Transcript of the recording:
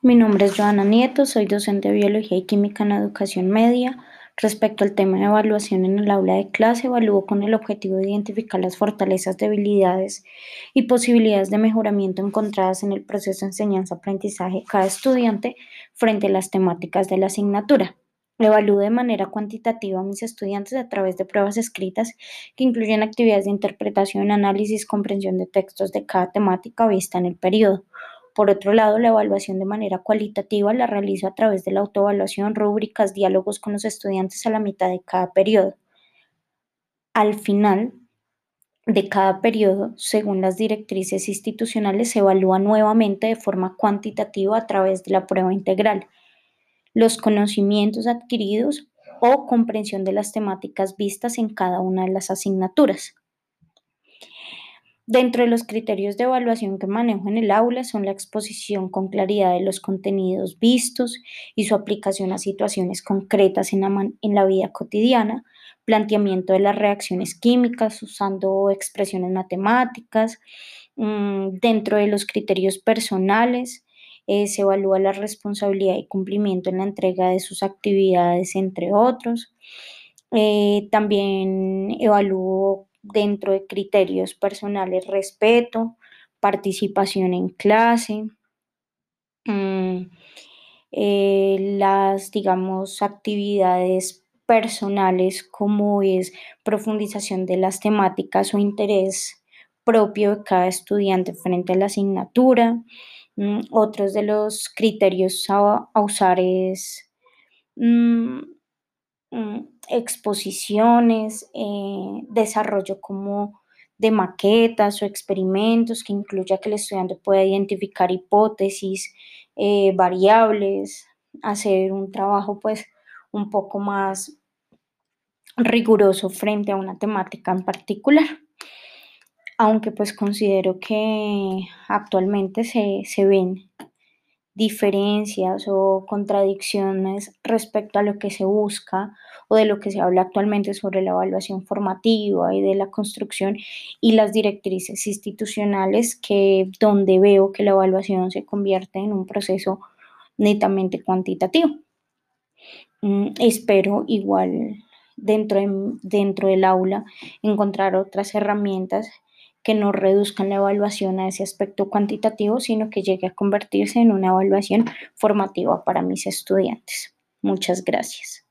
Mi nombre es Joana Nieto, soy docente de Biología y Química en Educación Media. Respecto al tema de evaluación en el aula de clase, evalúo con el objetivo de identificar las fortalezas, debilidades y posibilidades de mejoramiento encontradas en el proceso de enseñanza-aprendizaje de cada estudiante frente a las temáticas de la asignatura. Evalúo de manera cuantitativa a mis estudiantes a través de pruebas escritas que incluyen actividades de interpretación, análisis, comprensión de textos de cada temática vista en el periodo. Por otro lado, la evaluación de manera cualitativa la realizo a través de la autoevaluación, rúbricas, diálogos con los estudiantes a la mitad de cada periodo. Al final de cada periodo, según las directrices institucionales, se evalúa nuevamente de forma cuantitativa a través de la prueba integral los conocimientos adquiridos o comprensión de las temáticas vistas en cada una de las asignaturas. Dentro de los criterios de evaluación que manejo en el aula son la exposición con claridad de los contenidos vistos y su aplicación a situaciones concretas en la, vida cotidiana, planteamiento de las reacciones químicas usando expresiones matemáticas, mm, dentro de los criterios personales, eh, se evalúa la responsabilidad y cumplimiento en la entrega de sus actividades, entre otros. Eh, también evalúo dentro de criterios personales respeto, participación en clase, mm, eh, las, digamos, actividades personales como es profundización de las temáticas o interés propio de cada estudiante frente a la asignatura. Mm, otros de los criterios a, usar es mm, exposiciones, eh, desarrollo como de maquetas o experimentos que incluya que el estudiante pueda identificar hipótesis, eh, variables, hacer un trabajo pues un poco más riguroso frente a una temática en particular. Aunque pues considero que actualmente se, se ven diferencias o contradicciones respecto a lo que se busca o de lo que se habla actualmente sobre la evaluación formativa y de la construcción y las directrices institucionales que donde veo que la evaluación se convierte en un proceso netamente cuantitativo. Mm, espero igual dentro, dentro del aula encontrar otras herramientas que no reduzcan la evaluación a ese aspecto cuantitativo, sino que llegue a convertirse en una evaluación formativa para mis estudiantes. Muchas gracias.